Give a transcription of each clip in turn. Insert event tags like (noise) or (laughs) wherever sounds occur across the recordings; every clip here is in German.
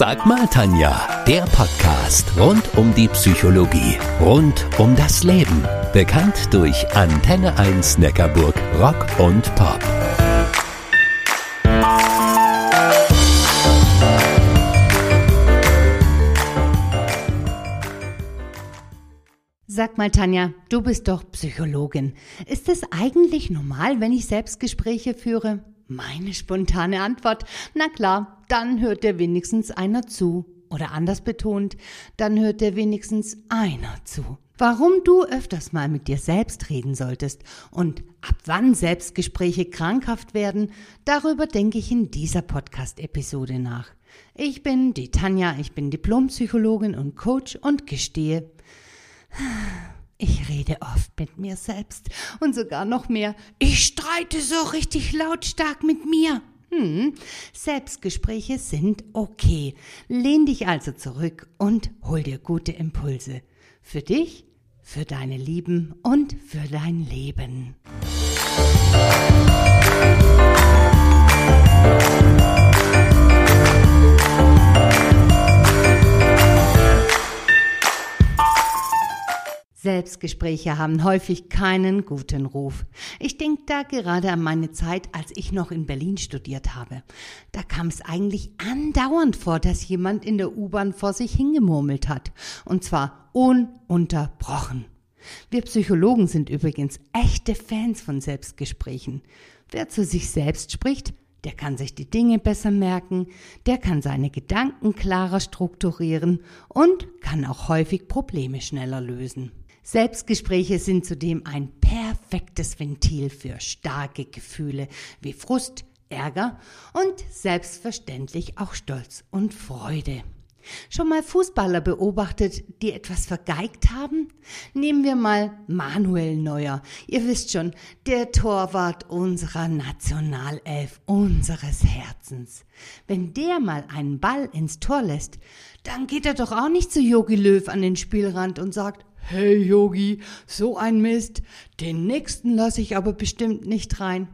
Sag mal, Tanja, der Podcast rund um die Psychologie, rund um das Leben. Bekannt durch Antenne 1 Neckarburg Rock und Pop. Sag mal, Tanja, du bist doch Psychologin. Ist es eigentlich normal, wenn ich Selbstgespräche führe? Meine spontane Antwort, na klar, dann hört dir wenigstens einer zu. Oder anders betont, dann hört dir wenigstens einer zu. Warum du öfters mal mit dir selbst reden solltest und ab wann Selbstgespräche krankhaft werden, darüber denke ich in dieser Podcast-Episode nach. Ich bin die Tanja, ich bin Diplompsychologin und Coach und gestehe, ich rede oft mit mir selbst und sogar noch mehr. Ich streite so richtig lautstark mit mir. Hm, Selbstgespräche sind okay. Lehn dich also zurück und hol dir gute Impulse. Für dich, für deine Lieben und für dein Leben. Selbstgespräche haben häufig keinen guten Ruf. Ich denke da gerade an meine Zeit, als ich noch in Berlin studiert habe. Da kam es eigentlich andauernd vor, dass jemand in der U-Bahn vor sich hingemurmelt hat. Und zwar ununterbrochen. Wir Psychologen sind übrigens echte Fans von Selbstgesprächen. Wer zu sich selbst spricht, der kann sich die Dinge besser merken, der kann seine Gedanken klarer strukturieren und kann auch häufig Probleme schneller lösen. Selbstgespräche sind zudem ein perfektes Ventil für starke Gefühle wie Frust, Ärger und selbstverständlich auch Stolz und Freude. Schon mal Fußballer beobachtet, die etwas vergeigt haben? Nehmen wir mal Manuel Neuer. Ihr wisst schon, der Torwart unserer Nationalelf, unseres Herzens. Wenn der mal einen Ball ins Tor lässt, dann geht er doch auch nicht zu Jogi Löw an den Spielrand und sagt, Hey Yogi, so ein Mist. Den nächsten lasse ich aber bestimmt nicht rein.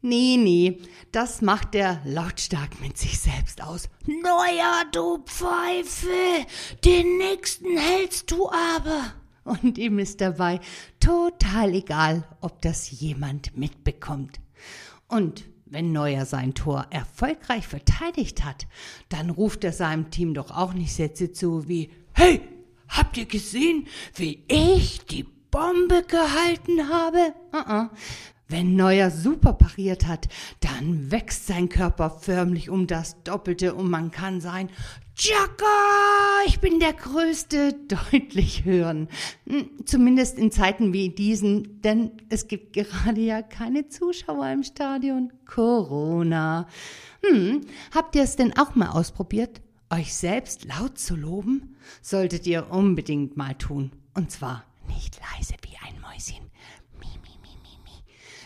Nee, nee, das macht er lautstark mit sich selbst aus. Neuer, du Pfeife, den nächsten hältst du aber. Und ihm ist dabei total egal, ob das jemand mitbekommt. Und wenn Neuer sein Tor erfolgreich verteidigt hat, dann ruft er seinem Team doch auch nicht Sätze zu wie Hey, Habt ihr gesehen, wie ich die Bombe gehalten habe? Uh -uh. Wenn Neuer super pariert hat, dann wächst sein Körper förmlich um das Doppelte und man kann sein Chaka, ich bin der Größte (laughs) deutlich hören. Hm, zumindest in Zeiten wie diesen, denn es gibt gerade ja keine Zuschauer im Stadion. Corona. Hm, habt ihr es denn auch mal ausprobiert? Euch selbst laut zu loben, solltet ihr unbedingt mal tun. Und zwar nicht leise wie ein Mäuschen. Mi, mi, mi, mi, mi.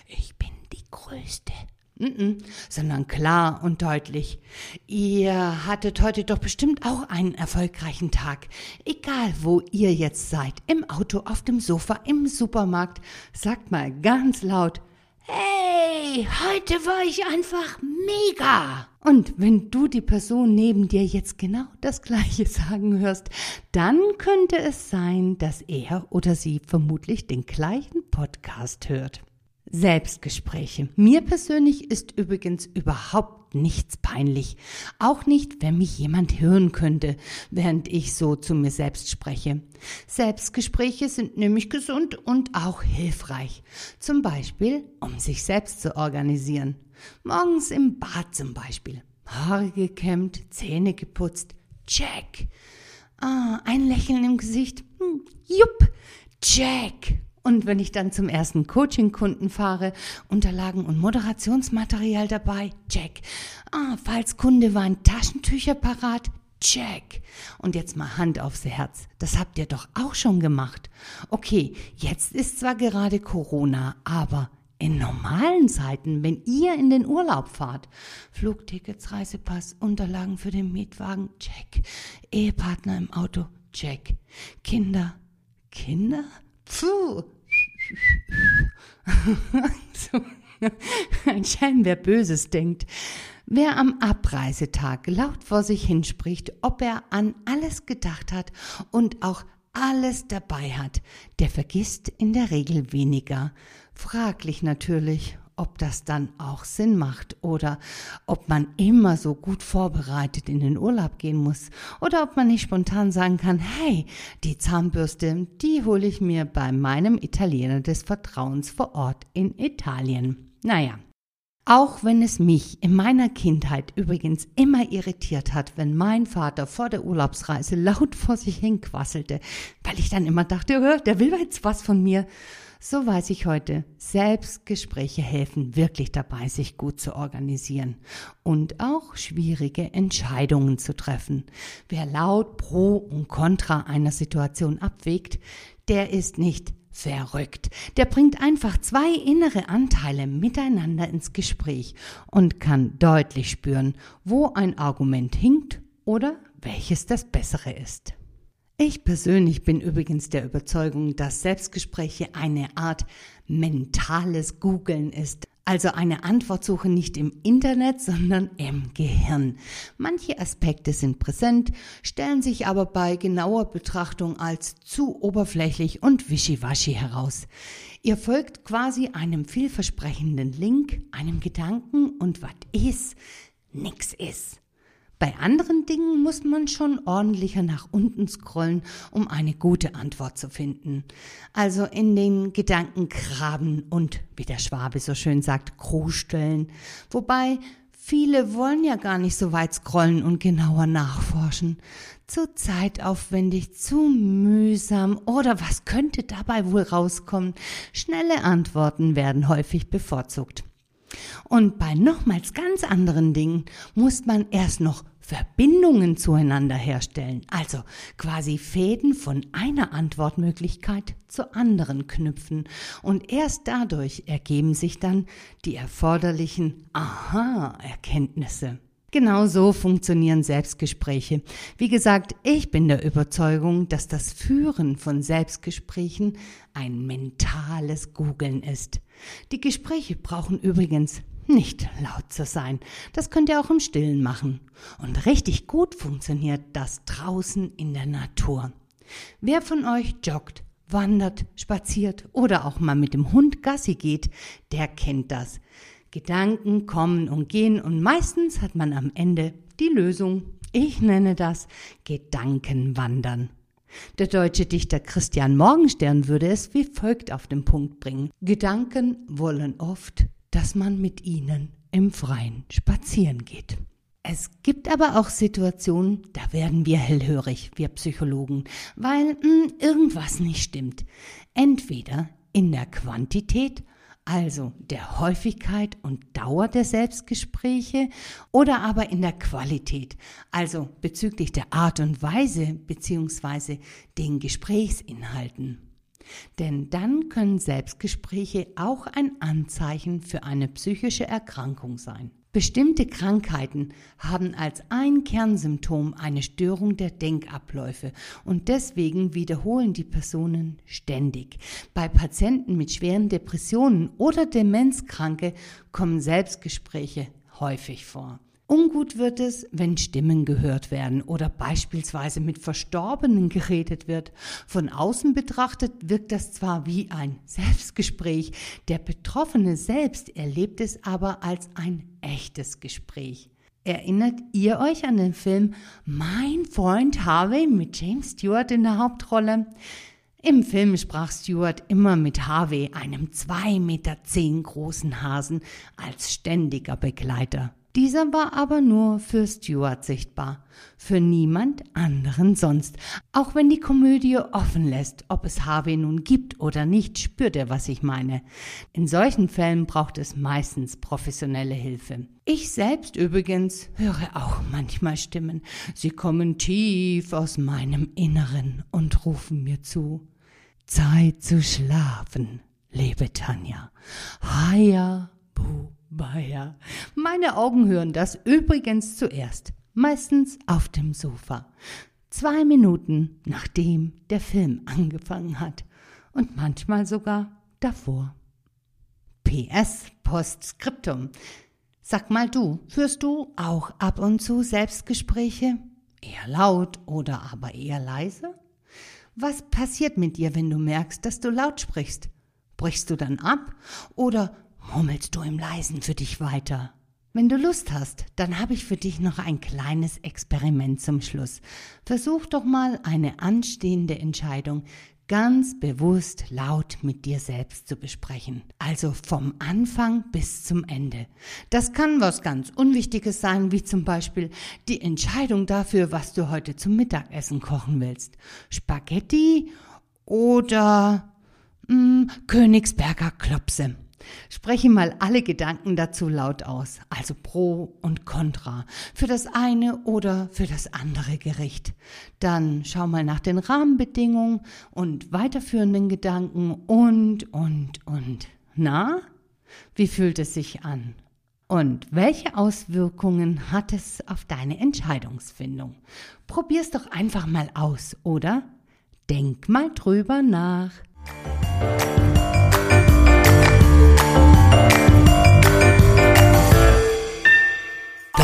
Ich bin die Größte. Mm -mm, sondern klar und deutlich. Ihr hattet heute doch bestimmt auch einen erfolgreichen Tag. Egal, wo ihr jetzt seid, im Auto, auf dem Sofa, im Supermarkt, sagt mal ganz laut, Hey, heute war ich einfach mega. Und wenn du die Person neben dir jetzt genau das gleiche (laughs) sagen hörst, dann könnte es sein, dass er oder sie vermutlich den gleichen Podcast hört. Selbstgespräche. Mir persönlich ist übrigens überhaupt nichts peinlich. Auch nicht, wenn mich jemand hören könnte, während ich so zu mir selbst spreche. Selbstgespräche sind nämlich gesund und auch hilfreich. Zum Beispiel, um sich selbst zu organisieren. Morgens im Bad zum Beispiel. Haare gekämmt, Zähne geputzt. Check. Ah, ein Lächeln im Gesicht. Hm, jupp. Check. Und wenn ich dann zum ersten Coaching-Kunden fahre, Unterlagen und Moderationsmaterial dabei, check. Ah, falls Kunde waren Taschentücher parat, check. Und jetzt mal Hand aufs Herz. Das habt ihr doch auch schon gemacht. Okay, jetzt ist zwar gerade Corona, aber in normalen Zeiten, wenn ihr in den Urlaub fahrt, Flugtickets, Reisepass, Unterlagen für den Mietwagen, check. Ehepartner im Auto, check. Kinder, Kinder? Puh, so, (laughs) ein Schein, wer Böses denkt. Wer am Abreisetag laut vor sich hinspricht, ob er an alles gedacht hat und auch alles dabei hat, der vergisst in der Regel weniger. Fraglich natürlich, ob das dann auch Sinn macht oder ob man immer so gut vorbereitet in den Urlaub gehen muss oder ob man nicht spontan sagen kann, hey, die Zahnbürste, die hole ich mir bei meinem Italiener des Vertrauens vor Ort in Italien. Naja, auch wenn es mich in meiner Kindheit übrigens immer irritiert hat, wenn mein Vater vor der Urlaubsreise laut vor sich hinquasselte, weil ich dann immer dachte, der will jetzt was von mir. So weiß ich heute, Selbstgespräche helfen wirklich dabei, sich gut zu organisieren und auch schwierige Entscheidungen zu treffen. Wer laut pro und contra einer Situation abwägt, der ist nicht verrückt. Der bringt einfach zwei innere Anteile miteinander ins Gespräch und kann deutlich spüren, wo ein Argument hinkt oder welches das bessere ist. Ich persönlich bin übrigens der Überzeugung, dass Selbstgespräche eine Art mentales Googeln ist. Also eine Antwortsuche nicht im Internet, sondern im Gehirn. Manche Aspekte sind präsent, stellen sich aber bei genauer Betrachtung als zu oberflächlich und wischiwaschi heraus. Ihr folgt quasi einem vielversprechenden Link, einem Gedanken und was ist, nix ist. Bei anderen Dingen muss man schon ordentlicher nach unten scrollen, um eine gute Antwort zu finden. Also in den Gedanken graben und, wie der Schwabe so schön sagt, krusteln. Wobei viele wollen ja gar nicht so weit scrollen und genauer nachforschen. Zu zeitaufwendig, zu mühsam oder was könnte dabei wohl rauskommen? Schnelle Antworten werden häufig bevorzugt. Und bei nochmals ganz anderen Dingen muss man erst noch Verbindungen zueinander herstellen, also quasi Fäden von einer Antwortmöglichkeit zur anderen knüpfen. Und erst dadurch ergeben sich dann die erforderlichen Aha-Erkenntnisse. Genau so funktionieren Selbstgespräche. Wie gesagt, ich bin der Überzeugung, dass das Führen von Selbstgesprächen ein mentales Googeln ist. Die Gespräche brauchen übrigens nicht laut zu sein. Das könnt ihr auch im Stillen machen. Und richtig gut funktioniert das draußen in der Natur. Wer von euch joggt, wandert, spaziert oder auch mal mit dem Hund Gassi geht, der kennt das. Gedanken kommen und gehen und meistens hat man am Ende die Lösung. Ich nenne das Gedankenwandern. Der deutsche Dichter Christian Morgenstern würde es wie folgt auf den Punkt bringen. Gedanken wollen oft, dass man mit ihnen im Freien spazieren geht. Es gibt aber auch Situationen, da werden wir hellhörig, wir Psychologen, weil mh, hm, irgendwas nicht stimmt. Entweder in der Quantität also der Häufigkeit und Dauer der Selbstgespräche oder aber in der Qualität, also bezüglich der Art und Weise bzw. den Gesprächsinhalten. Denn dann können Selbstgespräche auch ein Anzeichen für eine psychische Erkrankung sein. Bestimmte Krankheiten haben als ein Kernsymptom eine Störung der Denkabläufe und deswegen wiederholen die Personen ständig. Bei Patienten mit schweren Depressionen oder Demenzkranke kommen Selbstgespräche häufig vor. Ungut wird es, wenn Stimmen gehört werden oder beispielsweise mit Verstorbenen geredet wird. Von außen betrachtet wirkt das zwar wie ein Selbstgespräch, der Betroffene selbst erlebt es aber als ein echtes Gespräch. Erinnert ihr euch an den Film Mein Freund Harvey mit James Stewart in der Hauptrolle? Im Film sprach Stewart immer mit Harvey, einem zwei Meter zehn großen Hasen, als ständiger Begleiter. Dieser war aber nur für Stuart sichtbar, für niemand anderen sonst. Auch wenn die Komödie offen lässt, ob es Harvey nun gibt oder nicht, spürt er, was ich meine. In solchen Fällen braucht es meistens professionelle Hilfe. Ich selbst übrigens höre auch manchmal Stimmen. Sie kommen tief aus meinem Inneren und rufen mir zu. Zeit zu schlafen, liebe Tanja. Haya, bu, Baja. Meine Augen hören das übrigens zuerst, meistens auf dem Sofa. Zwei Minuten nachdem der Film angefangen hat und manchmal sogar davor. PS Postskriptum. Sag mal du, führst du auch ab und zu Selbstgespräche? Eher laut oder aber eher leise? Was passiert mit dir, wenn du merkst, dass du laut sprichst? Brichst du dann ab oder murmelst du im Leisen für dich weiter? Wenn du Lust hast, dann habe ich für dich noch ein kleines Experiment zum Schluss. Versuch doch mal eine anstehende Entscheidung ganz bewusst laut mit dir selbst zu besprechen. Also vom Anfang bis zum Ende. Das kann was ganz Unwichtiges sein, wie zum Beispiel die Entscheidung dafür, was du heute zum Mittagessen kochen willst. Spaghetti oder mh, hm, Königsberger Klopse. Spreche mal alle Gedanken dazu laut aus, also pro und contra, für das eine oder für das andere Gericht. Dann schau mal nach den Rahmenbedingungen und weiterführenden Gedanken und, und, und. Na, wie fühlt es sich an? Und welche Auswirkungen hat es auf deine Entscheidungsfindung? Probier's doch einfach mal aus, oder? Denk mal drüber nach.